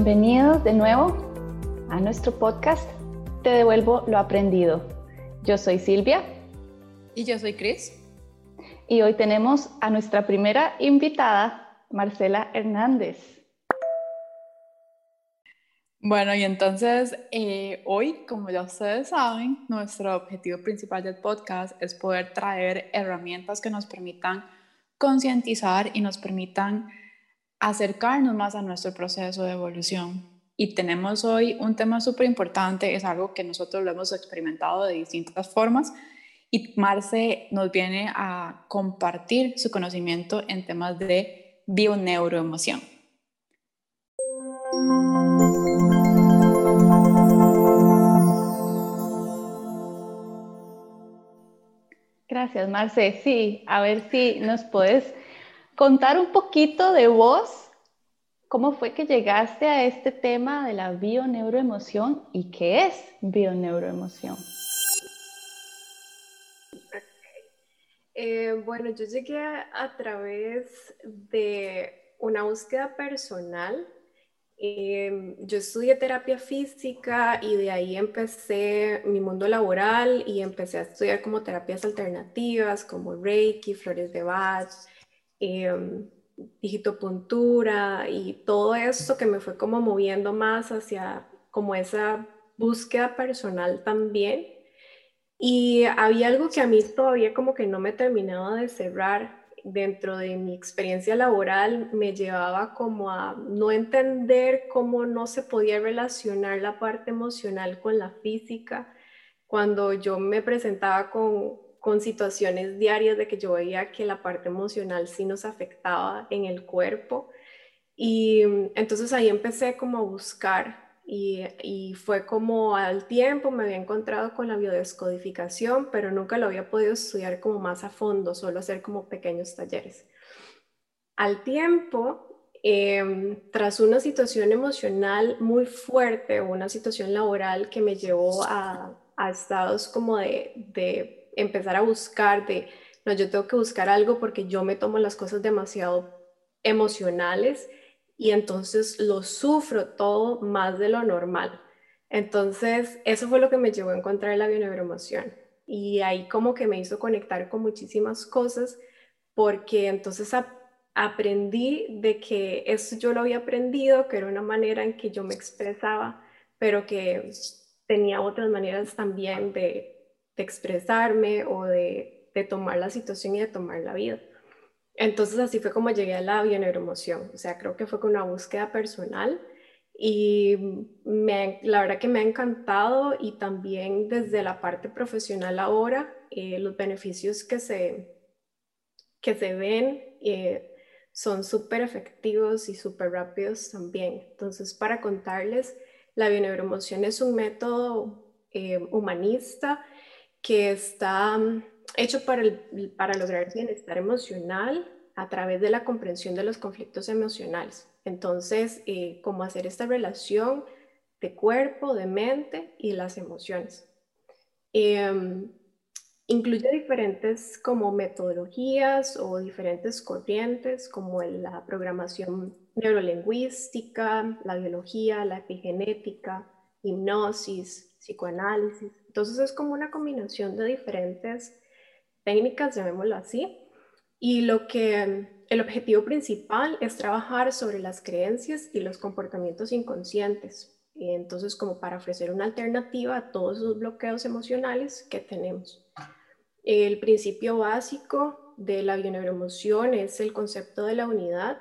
Bienvenidos de nuevo a nuestro podcast Te devuelvo lo aprendido. Yo soy Silvia. Y yo soy Cris. Y hoy tenemos a nuestra primera invitada, Marcela Hernández. Bueno, y entonces eh, hoy, como ya ustedes saben, nuestro objetivo principal del podcast es poder traer herramientas que nos permitan concientizar y nos permitan acercarnos más a nuestro proceso de evolución. Y tenemos hoy un tema súper importante, es algo que nosotros lo hemos experimentado de distintas formas y Marce nos viene a compartir su conocimiento en temas de bioneuroemoción. Gracias, Marce. Sí, a ver si nos puedes contar un poquito de vos. ¿Cómo fue que llegaste a este tema de la bioneuroemoción y qué es bioneuroemoción? Eh, bueno, yo llegué a través de una búsqueda personal Em, yo estudié terapia física y de ahí empecé mi mundo laboral y empecé a estudiar como terapias alternativas como Reiki, flores de Bach, eh, digitopuntura y todo esto que me fue como moviendo más hacia como esa búsqueda personal también. Y había algo que a mí todavía como que no me terminaba de cerrar dentro de mi experiencia laboral me llevaba como a no entender cómo no se podía relacionar la parte emocional con la física cuando yo me presentaba con, con situaciones diarias de que yo veía que la parte emocional sí nos afectaba en el cuerpo. Y entonces ahí empecé como a buscar y, fue como al tiempo me había encontrado con la biodescodificación, pero nunca lo había podido estudiar como más a fondo, solo hacer como pequeños talleres. Al tiempo, em, tras una situación emocional muy fuerte una situación laboral que me llevó a, estados como de empezar a buscar, de, no, yo tengo que buscar algo porque yo me tomo las cosas demasiado emocionales y entonces lo sufro todo más de lo normal. Entonces, eso fue lo que me llevó a encontrar la bioneuroemoción. Y ahí como que me hizo conectar con muchísimas cosas porque entonces aprendí de que eso yo lo había aprendido, que era una manera en que yo me expresaba, pero que tenía otras maneras también de, expresarme o de, de tomar la situación y de tomar la vida. Entonces así fue como llegué a la bioneuroemoción, o sea, creo que fue con una búsqueda personal y me, la verdad que me ha encantado y también desde la parte profesional ahora, eh, los beneficios que se, que se ven eh, son súper efectivos y súper rápidos también. Entonces, para contarles, la bioneuroemoción es un método eh, humanista que está hecho para, para lograr bienestar emocional a través de la comprensión de los conflictos emocionales. Entonces, eh, cómo hacer esta relación de cuerpo, de mente y las emociones. Em, incluye diferentes como metodologías o diferentes corrientes como la programación neurolingüística, la biología, la epigenética, hipnosis, psicoanálisis. Entonces es como una combinación de diferentes técnicas, llamémoslo así, y lo que el objetivo principal es trabajar sobre las creencias y los comportamientos inconscientes. Entonces, como para ofrecer una alternativa a todos esos bloqueos emocionales que tenemos. El principio básico de la bioneuroemoción es el concepto de la unidad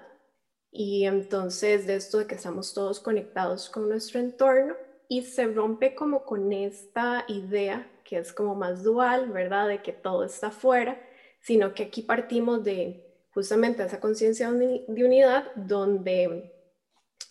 y entonces de esto de que estamos todos conectados con nuestro entorno y se rompe como con esta idea que es como más dual, ¿verdad? De que todo está fuera, sino que aquí partimos de justamente esa conciencia de unidad donde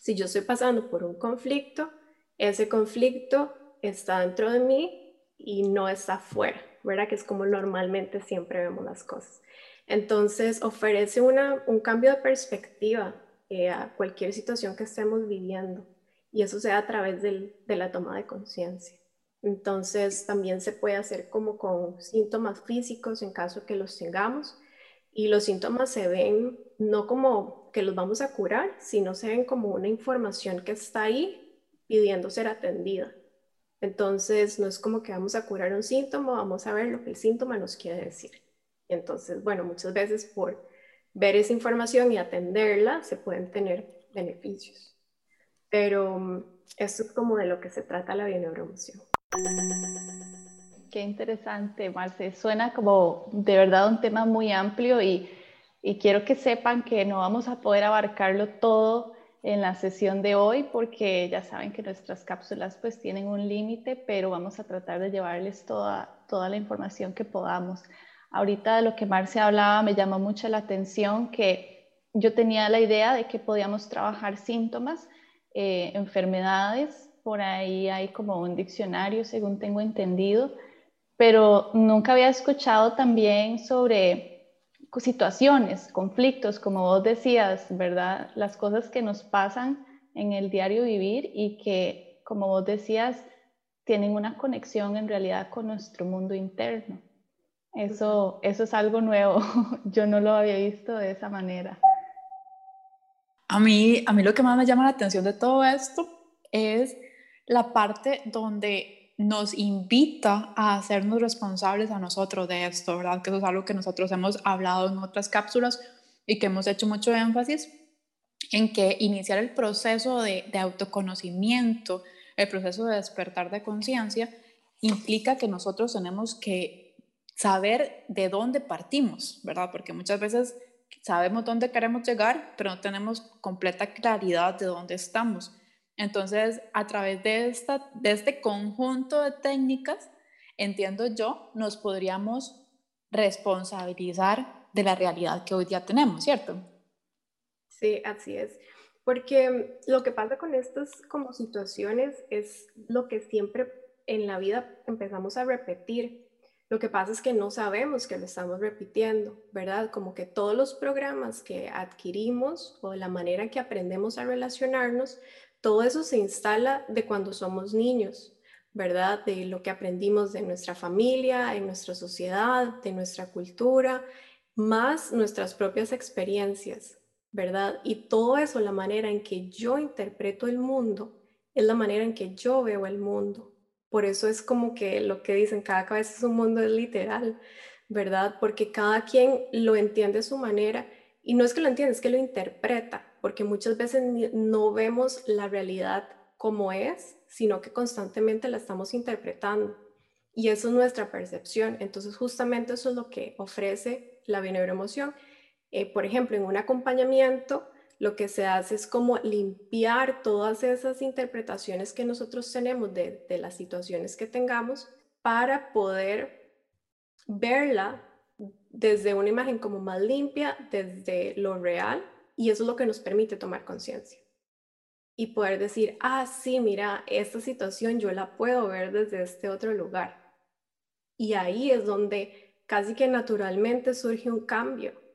si yo estoy pasando por un conflicto, ese conflicto está dentro de mí y no está fuera, ¿verdad? Que es como normalmente siempre vemos las cosas. Entonces ofrece una, un cambio de perspectiva eh, a cualquier situación que estemos viviendo y eso se da a través de la toma de conciencia. Entonces también se puede hacer como con síntomas físicos en caso que los tengamos y los síntomas se ven no como que los vamos a curar, sino se ven como una información que está ahí pidiendo ser atendida. Entonces, no es como que vamos a curar un síntoma, vamos a ver lo que el síntoma nos quiere decir. Entonces, bueno, muchas veces por ver esa información y atenderla se pueden tener beneficios. Pero mm, esto es como de lo que se trata la bioneuroemoción. Qué interesante, Marce. Suena como de verdad un tema muy amplio y, y quiero que sepan que no vamos a poder abarcarlo todo en la sesión de hoy porque ya saben que nuestras cápsulas pues tienen un límite, pero vamos a tratar de llevarles toda, toda la información que podamos. Ahorita de lo que Marce hablaba me llamó mucho la atención que yo tenía la idea de que podíamos trabajar síntomas, eh, enfermedades, por ahí hay como un diccionario según tengo entendido, pero nunca había escuchado también sobre situaciones, conflictos, como vos decías, ¿verdad? Las cosas que nos pasan en el diario vivir y que, como vos decías, tienen una conexión en realidad con nuestro mundo interno. Eso, eso es algo nuevo. Yo no lo había visto de esa manera. A mí, a mí lo que más me llama la atención de todo esto es la parte donde nos invita a hacernos responsables a nosotros de esto, ¿verdad? Que eso es algo que nosotros hemos hablado en otras cápsulas y que hemos hecho mucho énfasis en que iniciar el proceso de, de autoconocimiento, el proceso de despertar de conciencia, implica que nosotros tenemos que saber de dónde partimos, ¿verdad? Porque muchas veces sabemos dónde queremos llegar, pero no tenemos completa claridad de dónde estamos. Entonces, a través de, esta, de este conjunto de técnicas, entiendo yo, nos podríamos responsabilizar de la realidad que hoy día tenemos, ¿cierto? Sí, así es. Porque lo que pasa con estas como situaciones es lo que siempre en la vida empezamos a repetir. Lo que pasa es que no sabemos que lo estamos repitiendo, ¿verdad? Como que todos los programas que adquirimos o la manera que aprendemos a relacionarnos todo eso se instala de cuando somos niños, ¿verdad? De lo que aprendimos de nuestra familia, en nuestra sociedad, de nuestra cultura, más nuestras propias experiencias, ¿verdad? Y todo eso, la manera en que yo interpreto el mundo, es la manera en que yo veo el mundo. Por eso es como que lo que dicen, cada cabeza es un mundo, es literal, ¿verdad? Porque cada quien lo entiende a su manera y no es que lo entienda, es que lo interpreta porque muchas veces no vemos la realidad como es, sino que constantemente la estamos interpretando. Y eso es nuestra percepción. Entonces, justamente eso es lo que ofrece la bioneuroemoción. Eh, por ejemplo, en un acompañamiento, lo que se hace es como limpiar todas esas interpretaciones que nosotros tenemos de, las situaciones que tengamos para poder verla desde una imagen como más limpia, desde lo real y eso es lo que nos permite tomar conciencia y poder decir, ah, sí, mira, esta situación yo la puedo ver desde este otro lugar. Y ahí es donde casi que naturalmente surge un cambio.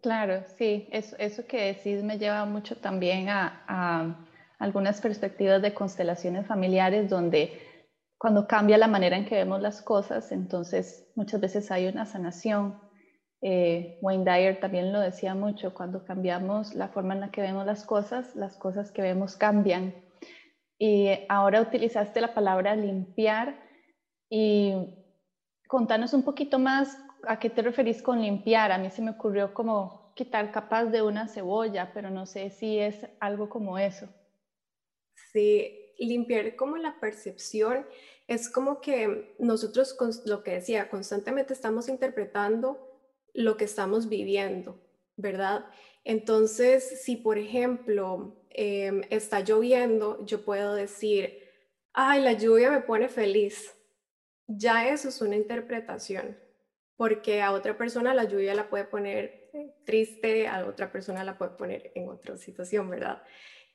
Claro, sí, eso, eso que decís me lleva mucho también a, algunas perspectivas de constelaciones familiares donde cuando cambia la manera en que vemos las cosas, entonces muchas veces hay una sanación eh, Wayne Dyer también lo decía mucho, cuando cambiamos la forma en la que vemos las cosas, las cosas que vemos cambian. Y ahora utilizaste la palabra limpiar y contanos un poquito más a qué te referís con limpiar. A mí se me ocurrió como quitar capas de una cebolla, pero no sé si es algo como eso. Sí, limpiar como la percepción es como que nosotros, lo que decía, constantemente estamos interpretando lo que estamos viviendo, ¿verdad? Entonces, si por ejemplo em, está lloviendo, yo puedo decir, ay, la lluvia me pone feliz. Ya eso es una interpretación, porque a otra persona la lluvia la puede poner eh, triste, a otra persona la puede poner en otra situación, ¿verdad?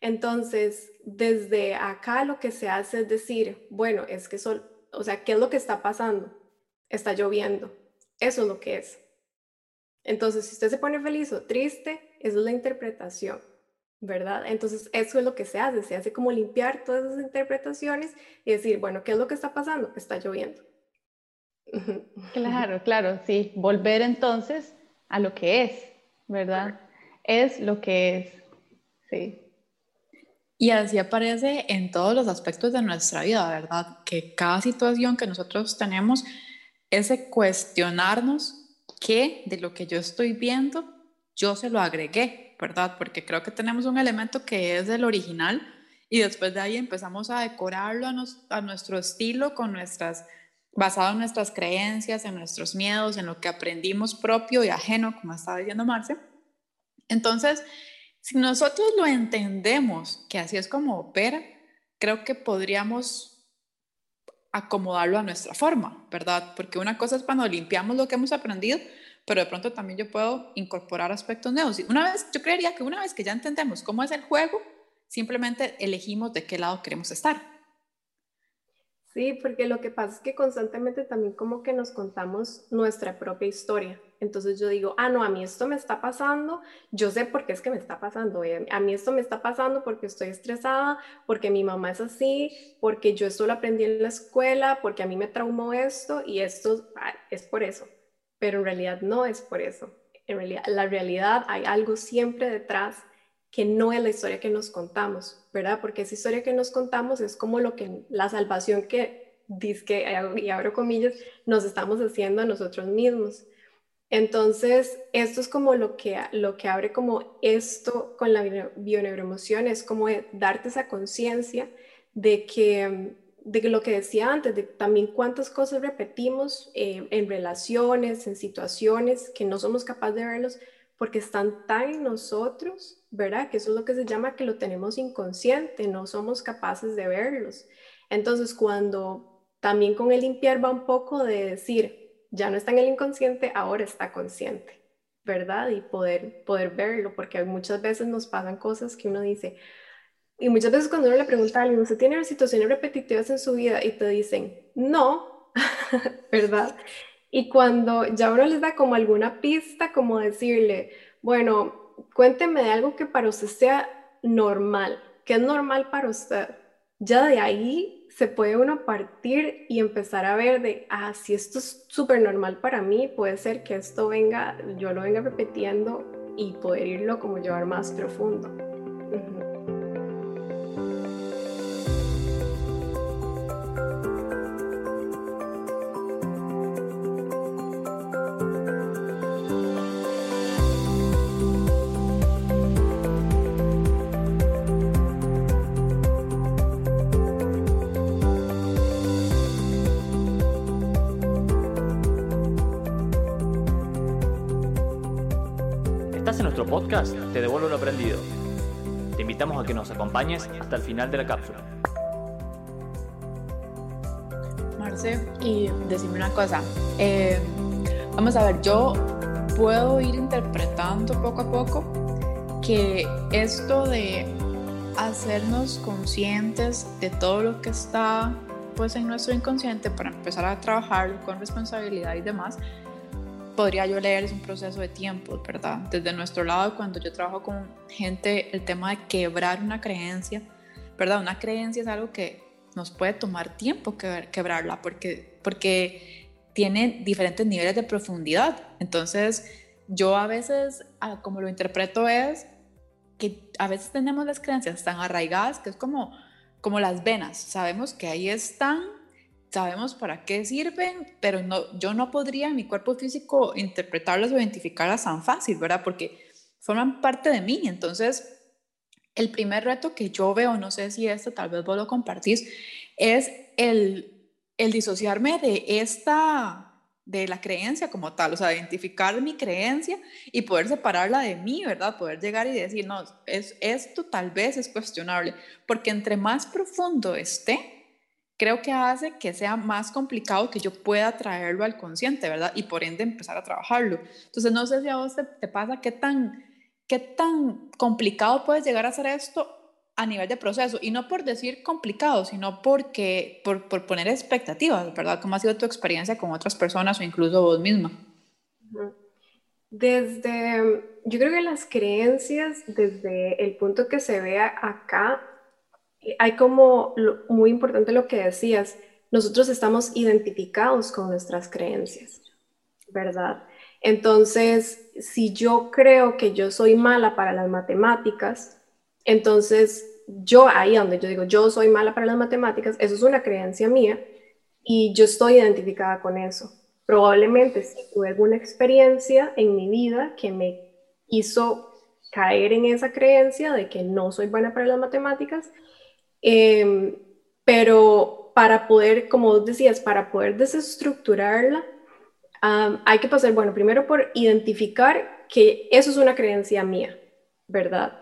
Entonces, desde acá lo que se hace es decir, bueno, es que sol, o sea, ¿qué es lo que está pasando? Está lloviendo. Eso es lo que es. Entonces, si usted se pone feliz o triste, es la interpretación, ¿verdad? Entonces, eso es lo que se hace, se hace como limpiar todas esas interpretaciones y decir, bueno, ¿qué es lo que está pasando? Está lloviendo. Claro, claro, sí, volver entonces a lo que es, ¿verdad? Es lo que es, sí. Y así aparece en todos los aspectos de nuestra vida, ¿verdad? Que cada situación que nosotros tenemos, ese cuestionarnos qué de lo que yo estoy viendo, yo se lo agregué, ¿verdad? Porque creo que tenemos un elemento que es el original y después de ahí empezamos a decorarlo a, nuestro estilo, con nuestras, basado en nuestras creencias, en nuestros miedos, en lo que aprendimos propio y ajeno, como estaba diciendo Marce. Entonces, si nosotros lo entendemos, que así es como opera, creo que podríamos acomodarlo a nuestra forma, ¿verdad? Porque una cosa es cuando limpiamos lo que hemos aprendido, pero de pronto también yo puedo incorporar aspectos nuevos. Y una vez, yo creería que una vez que ya entendemos cómo es el juego, simplemente elegimos de qué lado queremos estar. Sí, porque lo que pasa es que constantemente también como que nos contamos nuestra propia historia. Entonces yo digo, ah, no, a mí esto me está pasando, yo sé por qué es que me está pasando, eh, a mí esto me está pasando porque estoy estresada, porque mi mamá es así, porque yo esto lo aprendí en la escuela, porque a mí me traumó esto y esto ah, es por eso. Pero en realidad no es por eso. En realidad, la realidad hay algo siempre detrás que no es la historia que nos contamos, ¿verdad? Porque esa historia que nos contamos es como lo que la salvación que dice y abro comillas nos estamos haciendo a nosotros mismos. Entonces, esto es como lo que, lo que abre como esto con la bioneuroemoción, es como darte esa conciencia de que, de lo que decía antes, de también cuántas cosas repetimos eh, en relaciones, en situaciones que no somos capaces de verlos porque están tan en nosotros, ¿verdad? Que eso es lo que se llama que lo tenemos inconsciente, no somos capaces de verlos. Entonces, cuando también con el limpiar va un poco de decir, ya no está en el inconsciente, ahora está consciente, ¿verdad? Y poder, poder verlo, porque muchas veces nos pasan cosas que uno dice, y muchas veces cuando uno le pregunta a alguien, ¿usted tiene situaciones repetitivas en su vida? Y te dicen, no, ¿verdad? Y cuando ya uno les da como alguna pista, como decirle, bueno, cuénteme de algo que para usted sea normal, que es normal para usted. Ya de ahí se puede uno partir y empezar a ver de, ah, si esto es súper normal para mí, puede ser que esto venga, yo lo venga repitiendo y poder irlo como llevar más profundo. Te devuelvo lo aprendido. Te invitamos a que nos acompañes hasta el final de la cápsula. Marce, y decime una cosa. Eh, vamos a ver, yo puedo ir interpretando poco a poco que esto de hacernos conscientes de todo lo que está pues en nuestro inconsciente para empezar a trabajarlo con responsabilidad y demás, podría yo leer es un proceso de tiempo, ¿verdad? Desde nuestro lado, cuando yo trabajo con gente, el tema de quebrar una creencia, ¿verdad? Una creencia es algo que nos puede tomar tiempo quebrarla porque, porque tiene diferentes niveles de profundidad. Entonces, yo a veces, como lo interpreto es que a veces tenemos las creencias tan arraigadas que es como, como las venas. Sabemos que ahí están sabemos para qué sirven, pero no, yo no podría mi cuerpo físico interpretarlas o identificarlas tan fácil, ¿verdad? Porque forman parte de mí. Entonces, el primer reto que yo veo, no sé si esto tal vez vos lo compartís, es el, el disociarme de esta de la creencia como tal, o sea, identificar mi creencia y poder separarla de mí, ¿verdad? Poder llegar y decir, no, es, esto tal vez es cuestionable, porque entre más profundo esté, creo que hace que sea más complicado que yo pueda traerlo al consciente, ¿verdad? Y por ende empezar a trabajarlo. Entonces, no sé si a vos te, pasa qué tan, qué tan complicado puedes llegar a hacer esto a nivel de proceso. Y no por decir complicado, sino porque, por, por poner expectativas, ¿verdad? ¿Cómo ha sido tu experiencia con otras personas o incluso vos misma? Desde, yo creo que las creencias, desde el punto que se vea acá, hay como muy importante lo que decías, nosotros estamos identificados con nuestras creencias, ¿verdad? Entonces, si yo creo que yo soy mala para las matemáticas, entonces yo ahí donde yo digo yo soy mala para las matemáticas, eso es una creencia mía y yo estoy identificada con eso. Probablemente si tuve alguna experiencia en mi vida que me hizo caer en esa creencia de que no soy buena para las matemáticas, em, pero para poder, como vos decías, para poder desestructurarla, hay que pasar, bueno, primero por identificar que eso es una creencia mía, ¿verdad?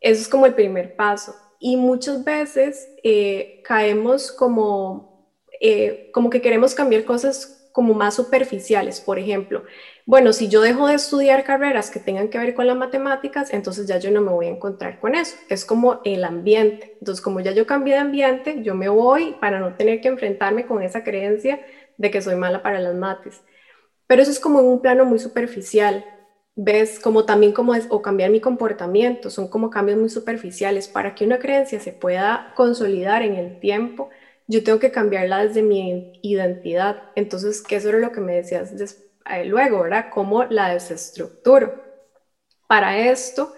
Eso es como el primer paso. Y muchas veces eh, caemos como, eh, como que queremos cambiar cosas como más superficiales. Por ejemplo, bueno, si yo dejo de estudiar carreras que tengan que ver con las matemáticas, entonces ya yo no me voy a encontrar con eso. Es como el ambiente. Entonces, como ya yo cambié de ambiente, yo me voy para no tener que enfrentarme con esa creencia de que soy mala para las mates. Pero eso es como en un plano muy superficial. ¿Ves? Como también como es, o cambiar mi comportamiento, son como cambios muy superficiales. Para que una creencia se pueda consolidar en el tiempo, yo tengo que cambiarla desde mi identidad. Entonces, ¿qué eso era lo que me decías eh, luego, ¿verdad? ¿Cómo la desestructuro? Para esto,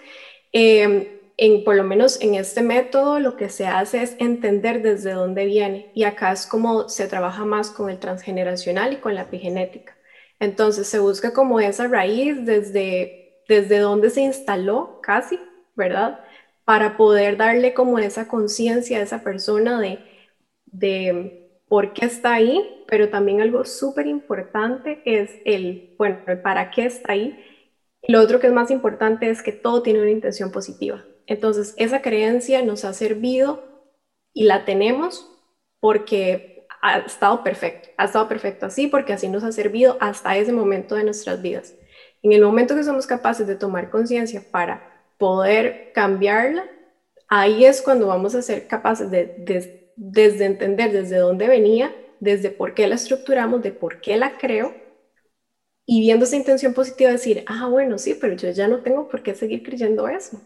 em, en, por lo menos en este método, lo que se hace es entender desde dónde viene. Y acá es como se trabaja más con el transgeneracional y con la epigenética. Entonces se busca como esa raíz desde, desde donde se instaló casi, ¿verdad? Para poder darle como esa conciencia a esa persona de, de por qué está ahí, pero también algo súper importante es el, bueno, el para qué está ahí. lo otro que es más importante es que todo tiene una intención positiva. Entonces, esa creencia nos ha servido y la tenemos porque ha estado perfecto, ha estado perfecto así porque así nos ha servido hasta ese momento de nuestras vidas. En el momento que somos capaces de tomar conciencia para poder cambiarla, ahí es cuando vamos a ser capaces de, desde entender desde dónde venía, desde por qué la estructuramos, de por qué la creo, y viendo esa intención positiva decir, ah, bueno, sí, pero yo ya no tengo por qué seguir creyendo eso.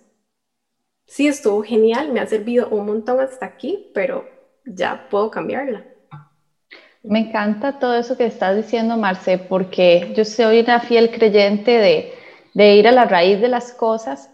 Sí, estuvo genial, me ha servido un montón hasta aquí, pero ya puedo cambiarla. Me encanta todo eso que estás diciendo, Marce, porque yo soy una fiel creyente de, de ir a la raíz de las cosas,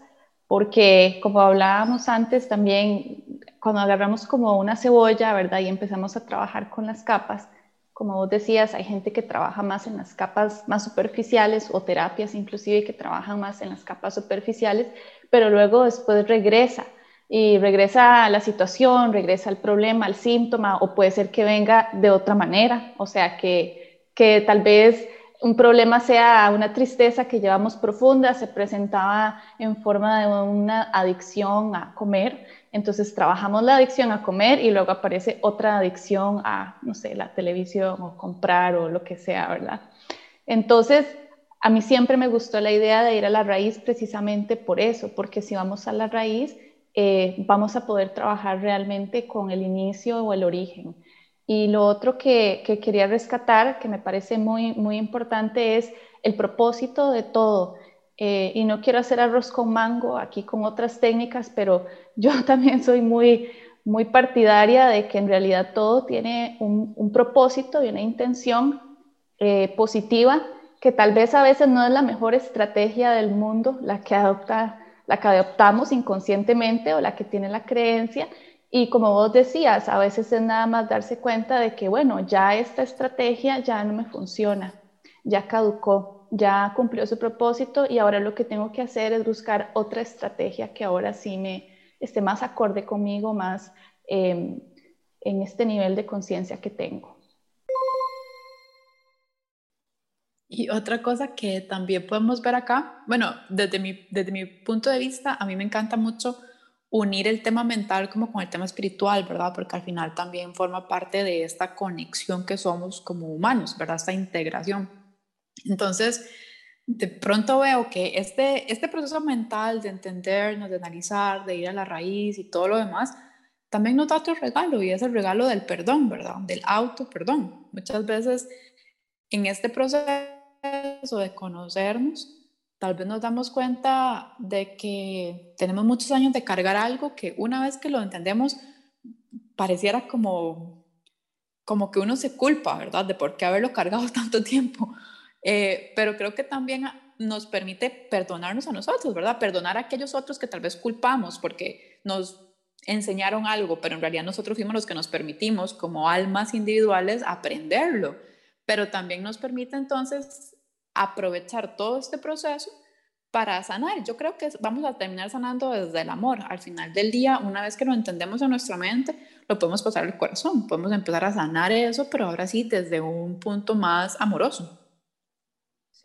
porque como hablábamos antes también, cuando agarramos como una cebolla, ¿verdad? Y empezamos a trabajar con las capas, como vos decías, hay gente que trabaja más en las capas más superficiales o terapias inclusive que trabajan más en las capas superficiales, pero luego después regresa y regresa a la situación, regresa al problema, al síntoma, o puede ser que venga de otra manera, o sea, que, que tal vez un problema sea una tristeza que llevamos profunda, se presentaba en forma de una adicción a comer, entonces trabajamos la adicción a comer y luego aparece otra adicción a, no sé, la televisión o comprar o lo que sea, ¿verdad? Entonces, a mí siempre me gustó la idea de ir a la raíz precisamente por eso, porque si vamos a la raíz, eh, vamos a poder trabajar realmente con el inicio o el origen. Y lo otro que, quería rescatar, que me parece muy, muy importante, es el propósito de todo. Eh, y no quiero hacer arroz con mango aquí con otras técnicas, pero yo también soy muy, muy partidaria de que en realidad todo tiene un, propósito y una intención eh, positiva, que tal vez a veces no es la mejor estrategia del mundo la que adopta la que adoptamos inconscientemente o la que tiene la creencia. Y como vos decías, a veces es nada más darse cuenta de que, bueno, ya esta estrategia ya no me funciona, ya caducó, ya cumplió su propósito y ahora lo que tengo que hacer es buscar otra estrategia que ahora sí me esté más acorde conmigo, más em, en este nivel de conciencia que tengo. Y otra cosa que también podemos ver acá, bueno, desde mi, desde mi punto de vista, a mí me encanta mucho unir el tema mental como con el tema espiritual, ¿verdad? Porque al final también forma parte de esta conexión que somos como humanos, ¿verdad? Esta integración. Entonces, de pronto veo que este, este proceso mental de entendernos, de analizar, de ir a la raíz y todo lo demás, también nos da otro regalo y es el regalo del perdón, ¿verdad? Del auto perdón. Muchas veces en este proceso de conocernos, tal vez nos damos cuenta de que tenemos muchos años de cargar algo que una vez que lo entendemos, pareciera como, como que uno se culpa, ¿verdad? De por qué haberlo cargado tanto tiempo. Eh, pero creo que también nos permite perdonarnos a nosotros, ¿verdad? Perdonar a aquellos otros que tal vez culpamos porque nos enseñaron algo, pero en realidad nosotros fuimos los que nos permitimos como almas individuales aprenderlo, pero también nos permite entonces aprovechar todo este proceso para sanar. Yo creo que vamos a terminar sanando desde el amor. Al final del día, una vez que lo entendemos en nuestra mente, lo podemos pasar al corazón, podemos empezar a sanar eso, pero ahora sí desde un punto más amoroso.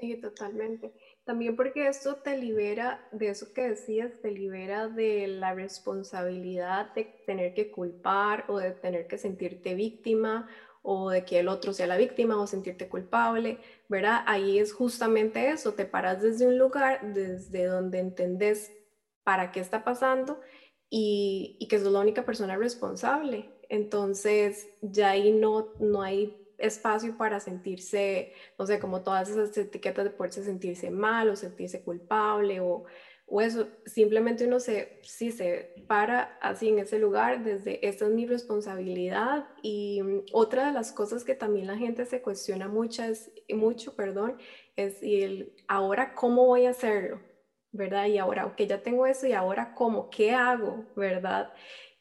Sí, totalmente. También porque esto te libera de eso que decías, te libera de la responsabilidad de tener que culpar o de tener que sentirte víctima o de que el otro sea la víctima o sentirte culpable, ¿verdad? Ahí es justamente eso, te paras desde un lugar desde donde entendés para qué está pasando y, y que sos la única persona responsable. Entonces ya ahí no, no hay espacio para sentirse, no sé, como todas esas etiquetas de poderse sentirse mal o sentirse culpable o, o eso, simplemente uno se, sí, se para así en ese lugar desde esta es mi responsabilidad y mm, otra de las cosas que también la gente se cuestiona mucho, mucho perdón, es el ahora cómo voy a hacerlo, ¿verdad? Y ahora, ok, ya tengo eso y ahora cómo, ¿qué hago, ¿verdad?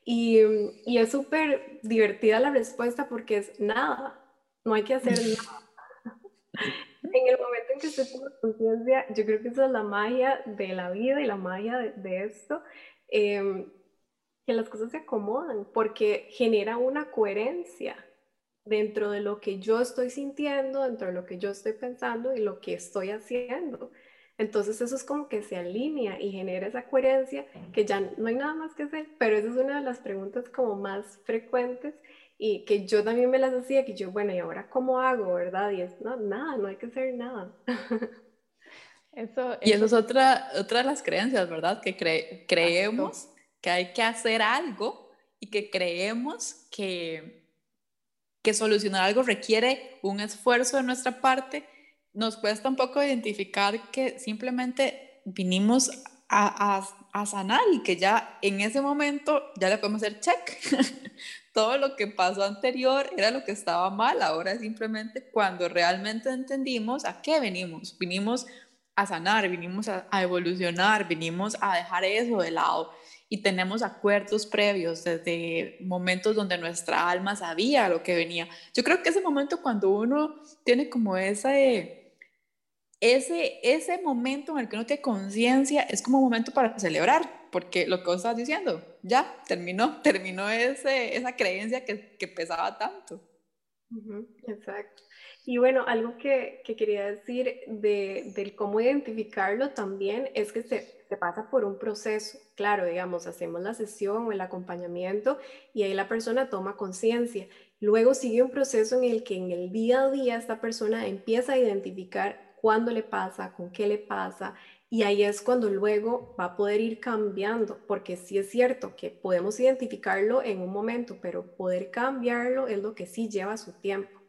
Y, mm, y es súper divertida la respuesta porque es nada, no hay que hacer nada. en el momento en que usted toma conciencia, yo creo que esa es la magia de la vida y la magia de, esto, em, que las cosas se acomodan porque genera una coherencia dentro de lo que yo estoy sintiendo, dentro de lo que yo estoy pensando y lo que estoy haciendo. Entonces eso es como que se alinea y genera esa coherencia que ya no hay nada más que hacer, pero esa es una de las preguntas como más frecuentes y que yo también me las hacía, que yo, bueno, ¿y ahora cómo hago, verdad? Y es, no, nada, no hay que hacer nada. Eso, y eso es otra, otra de las creencias, ¿verdad? Que creemos que hay que hacer algo y que creemos que, que solucionar algo requiere un esfuerzo de nuestra parte. Nos cuesta un poco identificar que simplemente vinimos a, a, a sanar y que ya en ese momento ya le podemos hacer check. todo lo que pasó anterior era lo que estaba mal, ahora simplemente cuando realmente entendimos a qué venimos, vinimos a sanar, vinimos a, evolucionar, vinimos a dejar eso de lado. Y tenemos acuerdos previos desde momentos donde nuestra alma sabía lo que venía. Yo creo que ese momento cuando uno tiene como ese, ese, ese momento en el que uno tiene conciencia es como momento para celebrar, porque lo que vos estás diciendo, ya terminó, terminó ese, esa creencia que, que pesaba tanto. exacto. Y bueno, algo que, que quería decir de, del cómo identificarlo también es que se, se, pasa por un proceso. Claro, digamos, hacemos la sesión o el acompañamiento y ahí la persona toma conciencia. Luego sigue un proceso en el que en el día a día esta persona empieza a identificar cuándo le pasa, con qué le pasa, y ahí es cuando luego va a poder ir cambiando, porque sí es cierto que podemos identificarlo en un momento, pero poder cambiarlo es lo que sí lleva su tiempo,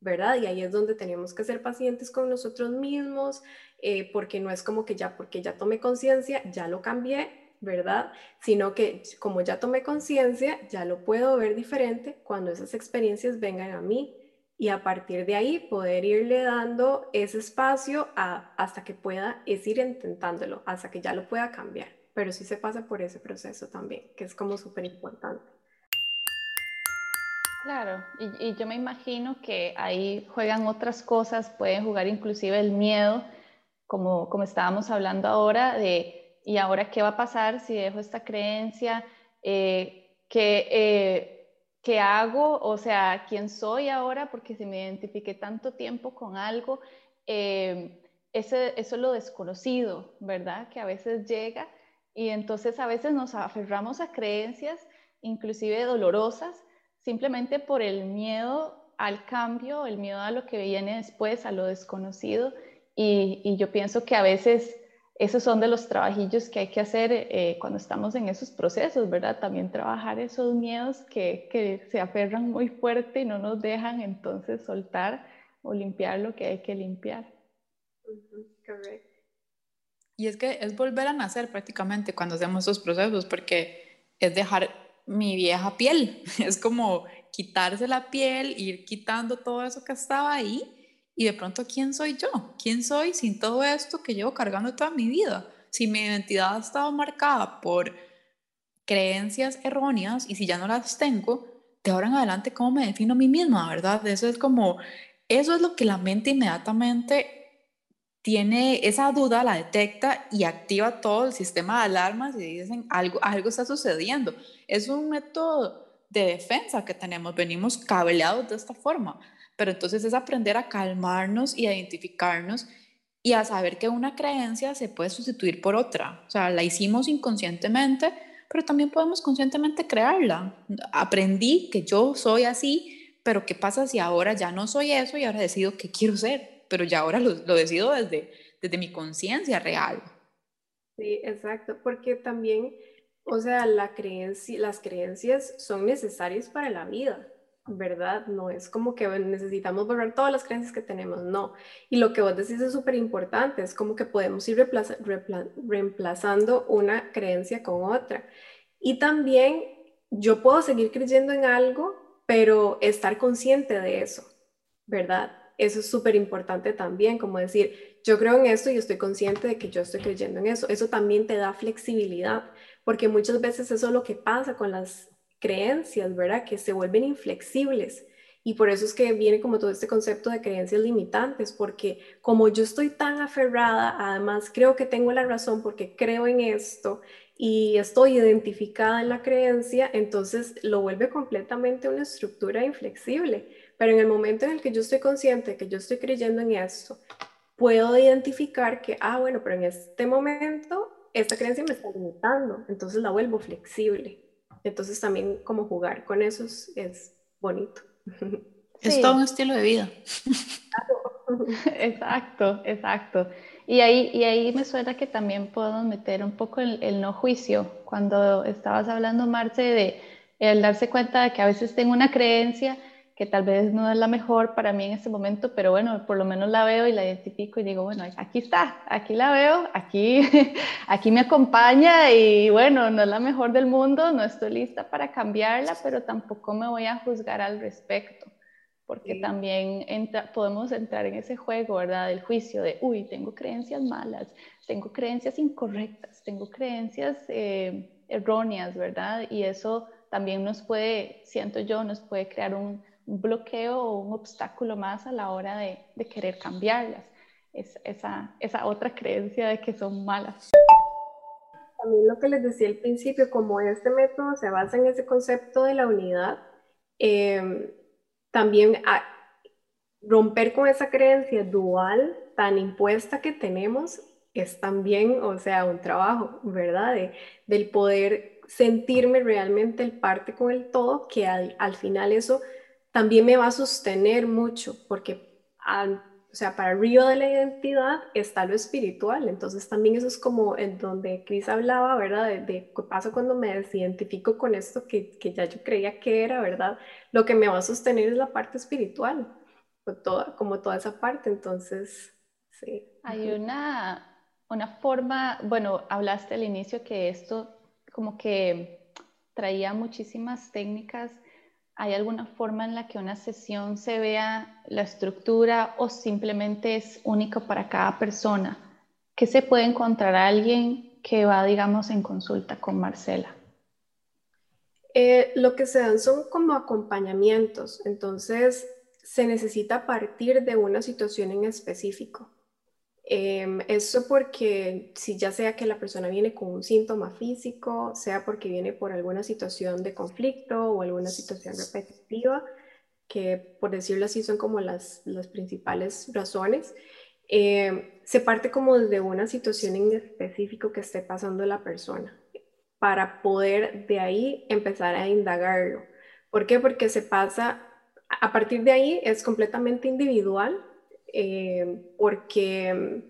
¿verdad? Y ahí es donde tenemos que ser pacientes con nosotros mismos, eh, porque no es como que ya, porque ya tomé conciencia, ya lo cambié, ¿verdad? Sino que como ya tomé conciencia, ya lo puedo ver diferente cuando esas experiencias vengan a mí y a partir de ahí poder irle dando ese espacio hasta que pueda, es ir intentándolo, hasta que ya lo pueda cambiar. Pero sí se pasa por ese proceso también, que es como súper importante. Claro, y, yo me imagino que ahí juegan otras cosas, pueden jugar inclusive el miedo, como, como estábamos hablando ahora, de, ¿y ahora qué va a pasar si dejo esta creencia? Eh, que eh, qué hago, o sea, quién soy ahora, porque si me identifiqué tanto tiempo con algo, eh, ese, eso es lo desconocido, ¿verdad? Que a veces llega y entonces a veces nos aferramos a creencias, inclusive dolorosas, simplemente por el miedo al cambio, el miedo a lo que viene después, a lo desconocido. Y, y yo pienso que a veces esos son de los trabajillos que hay que hacer eh, cuando estamos en esos procesos, ¿verdad? También trabajar esos miedos que, que, se aferran muy fuerte y no nos dejan entonces soltar o limpiar lo que hay que limpiar. Correcto. Y es que es volver a nacer prácticamente cuando hacemos esos procesos, porque es dejar mi vieja piel, es como quitarse la piel, ir quitando todo eso que estaba ahí Y de pronto, ¿quién soy yo? ¿Quién soy sin todo esto que llevo cargando toda mi vida? Si mi identidad ha estado marcada por creencias erróneas y si ya no las tengo, de ahora en adelante, ¿cómo me defino a mí misma? ¿Verdad? Eso es como, eso es lo que la mente inmediatamente tiene esa duda, la detecta y activa todo el sistema de alarmas y dicen algo, algo está sucediendo. Es un método de defensa que tenemos, venimos cableados de esta forma, pero entonces es aprender a calmarnos y a identificarnos y a saber que una creencia se puede sustituir por otra. O sea, la hicimos inconscientemente, pero también podemos conscientemente crearla. Aprendí que yo soy así, pero ¿qué pasa si ahora ya no soy eso y ahora decido que quiero ser? pero ya ahora lo, decido desde, desde mi conciencia real. Sí, exacto, porque también, o sea, la las creencias son necesarias para la vida, ¿verdad? No es como que necesitamos borrar todas las creencias que tenemos, no. Y lo que vos decís es súper importante, es como que podemos ir reemplazando una creencia con otra. Y también yo puedo seguir creyendo en algo, pero estar consciente de eso, ¿verdad? eso es súper importante también, como decir, yo creo en esto y estoy consciente de que yo estoy creyendo en eso. Eso también te da flexibilidad, porque muchas veces eso es lo que pasa con las creencias, ¿verdad? Que se vuelven inflexibles. Y por eso es que viene como todo este concepto de creencias limitantes, porque como yo estoy tan aferrada, además creo que tengo la razón porque creo en esto y estoy identificada en la creencia, entonces lo vuelve completamente una estructura inflexible. Pero en el momento en el que yo estoy consciente que yo estoy creyendo en esto, puedo identificar que, ah, bueno, pero en este momento esta creencia me está limitando, entonces la vuelvo flexible. Entonces también como jugar con eso es, bonito. Es todo un estilo de vida. Exacto, exacto. Y ahí, y ahí me suena que también podemos meter un poco el, el no juicio. Cuando estabas hablando, Marce, de el darse cuenta de que a veces tengo una creencia que tal vez no es la mejor para mí en este momento, pero bueno, por lo menos la veo y la identifico y digo, bueno, aquí está, aquí la veo, aquí, aquí me acompaña y bueno, no es la mejor del mundo, no estoy lista para cambiarla, pero tampoco me voy a juzgar al respecto, porque también podemos entrar en ese juego, ¿verdad? Del juicio de, uy, tengo creencias malas, tengo creencias incorrectas, tengo creencias eh, erróneas, ¿verdad? Y eso también nos puede, siento yo, nos puede crear un bloqueo o un obstáculo más a la hora de, de querer cambiarlas. Es, esa, esa otra creencia de que son malas. También lo que les decía al principio, como este método se basa en ese concepto de la unidad, em, también romper con esa creencia dual tan impuesta que tenemos es también, o sea, un trabajo, ¿verdad? De, del poder sentirme realmente el parte con el todo, que al, al final eso también me va a sostener mucho, porque, o sea, para arriba de la identidad está lo espiritual, entonces también eso es como en donde Cris hablaba, ¿verdad? De, qué pasa cuando me desidentifico con esto que, que, ya yo creía que era, ¿verdad? Lo que me va a sostener es la parte espiritual, toda, como toda esa parte, entonces, sí. Hay una, una forma, bueno, hablaste al inicio que esto como que traía muchísimas técnicas ¿Hay alguna forma en la que una sesión se vea la estructura o simplemente es única para cada persona? ¿Qué se puede encontrar a alguien que va, digamos, en consulta con Marcela? Eh, lo que se dan son como acompañamientos, entonces se necesita partir de una situación en específico. Eh, eso porque si ya sea que la persona viene con un síntoma físico, sea porque viene por alguna situación de conflicto o alguna situación repetitiva, que por decirlo así son como las, las principales razones, eh, se parte como de una situación en específico que esté pasando la persona para poder de ahí empezar a indagarlo. ¿Por qué? Porque se pasa, a partir de ahí es completamente individual eh, porque,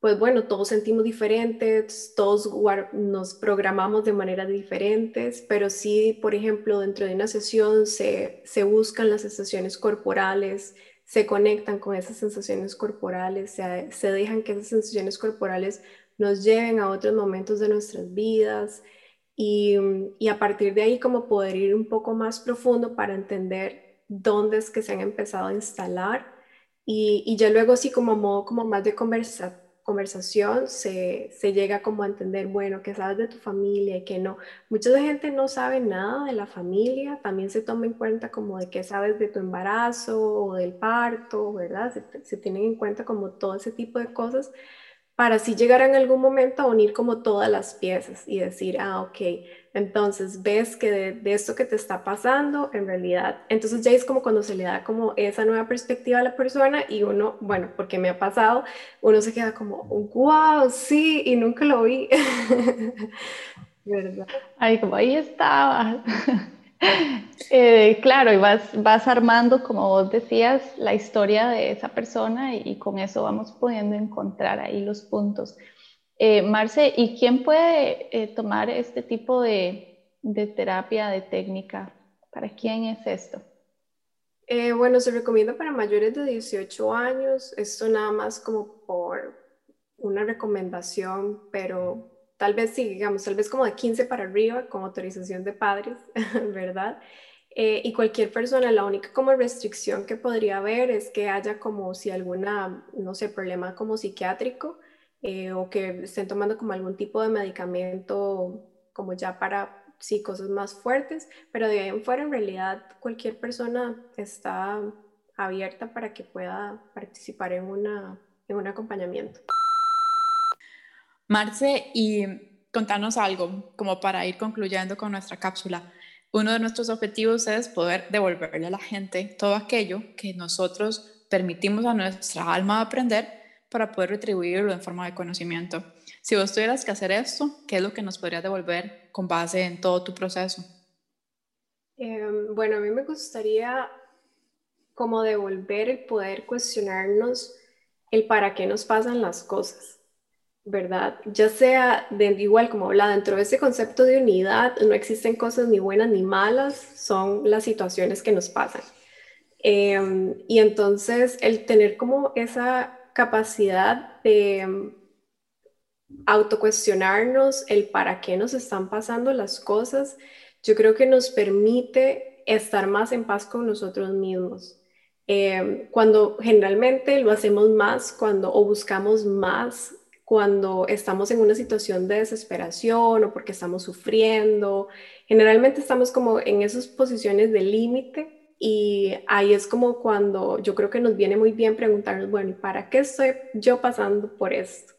pues bueno, todos sentimos diferentes, todos nos programamos de maneras diferentes, pero sí, por ejemplo, dentro de una sesión se, se buscan las sensaciones corporales, se conectan con esas sensaciones corporales, se, se dejan que esas sensaciones corporales nos lleven a otros momentos de nuestras vidas. Y, y, a partir de ahí como poder ir un poco más profundo para entender dónde es que se han empezado a instalar y, ya luego así como modo como más de conversa, conversación se, se, llega como a entender, bueno, que sabes de tu familia y que no. Mucha gente no sabe nada de la familia, también se toma en cuenta como de qué sabes de tu embarazo o del parto, ¿verdad? Se, se tienen en cuenta como todo ese tipo de cosas para así llegar en algún momento a unir como todas las piezas y decir, ah, ok, entonces ves que de, esto que te está pasando, en realidad, entonces ya es como cuando se le da como esa nueva perspectiva a la persona y uno, bueno, porque me ha pasado, uno se queda como, wow, sí, y nunca lo vi. ¿Verdad? Ay, como ahí estaba. Eh, claro, y vas, vas armando, como vos decías, la historia de esa persona y, con eso vamos pudiendo encontrar ahí los puntos. Eh, Marce, ¿y quién puede eh, tomar este tipo de, terapia, de técnica? ¿Para quién es esto? bueno, se recomienda para mayores de 18 años. Esto nada más como por una recomendación, pero tal vez sí, digamos, tal vez como de 15 para arriba con autorización de padres, ¿verdad? Eh, y cualquier persona, la única como restricción que podría haber es que haya como si alguna, no sé, problema como psiquiátrico eh, o que estén tomando como algún tipo de medicamento como ya para, sí, cosas más fuertes, pero de ahí en fuera en realidad cualquier persona está abierta para que pueda participar en, una, en un acompañamiento. Marce, y contanos algo, como para ir concluyendo con nuestra cápsula. Uno de nuestros objetivos es poder devolverle a la gente todo aquello que nosotros permitimos a nuestra alma aprender para poder retribuirlo en forma de conocimiento. Si vos tuvieras que hacer esto, ¿qué es lo que nos podrías devolver con base en todo tu proceso? Em, bueno, a mí me gustaría como devolver el poder cuestionarnos el para qué nos pasan las cosas. ¿verdad? Ya sea de, igual como habla, dentro de ese concepto de unidad, no existen cosas ni buenas ni malas, son las situaciones que nos pasan. Em, y entonces el tener como esa capacidad de autocuestionarnos el para qué nos están pasando las cosas, yo creo que nos permite estar más en paz con nosotros mismos. Em, cuando generalmente lo hacemos más, cuando o buscamos más cuando estamos en una situación de desesperación o porque estamos sufriendo. Generalmente estamos como en esas posiciones de límite y ahí es como cuando yo creo que nos viene muy bien preguntarnos, bueno, ¿y para qué estoy yo pasando por esto?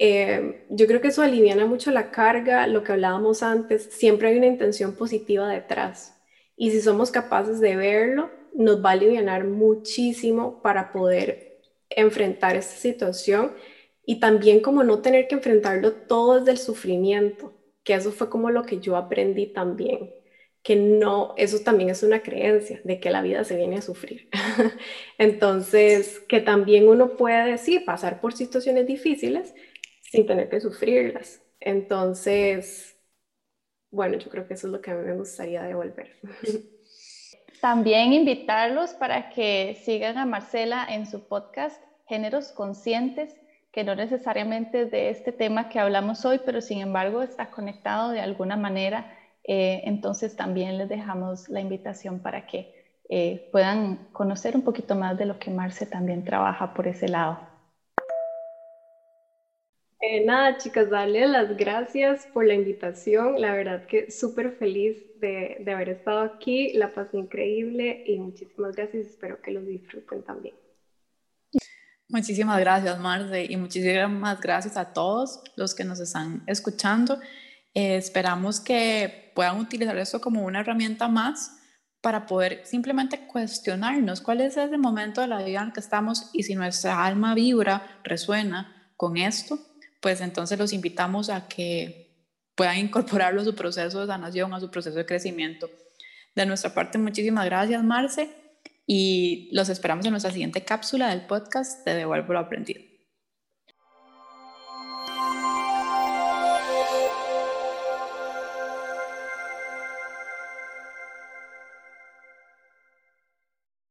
Eh, yo creo que eso aliviana mucho la carga, lo que hablábamos antes, siempre hay una intención positiva detrás. Y si somos capaces de verlo, nos va a aliviar muchísimo para poder enfrentar esta situación y también como no tener que enfrentarlo todo desde el sufrimiento, que eso fue como lo que yo aprendí también, que no, eso también es una creencia de que la vida se viene a sufrir. Entonces, que también uno puede, sí, pasar por situaciones difíciles sin tener que sufrirlas. Entonces, bueno, yo creo que eso es lo que a mí me gustaría devolver. También invitarlos para que sigan a Marcela en su podcast Géneros Conscientes que no necesariamente es de este tema que hablamos hoy, pero sin embargo está conectado de alguna manera. Eh, entonces también les dejamos la invitación para que eh, puedan conocer un poquito más de lo que Marce también trabaja por ese lado. Eh, nada, chicas, darle las gracias por la invitación. La verdad que súper feliz de, de haber estado aquí. La pasé increíble y muchísimas gracias. Espero que los disfruten también. Muchísimas gracias, Marce, y muchísimas gracias a todos los que nos están escuchando. Eh, esperamos que puedan utilizar esto como una herramienta más para poder simplemente cuestionarnos cuál es ese momento de la vida en el que estamos y si nuestra alma vibra, resuena con esto, pues entonces los invitamos a que puedan incorporarlo a su proceso de sanación, a su proceso de crecimiento. De nuestra parte, muchísimas gracias, Marce y los esperamos en nuestra siguiente cápsula del podcast de Devuelvo lo aprendido.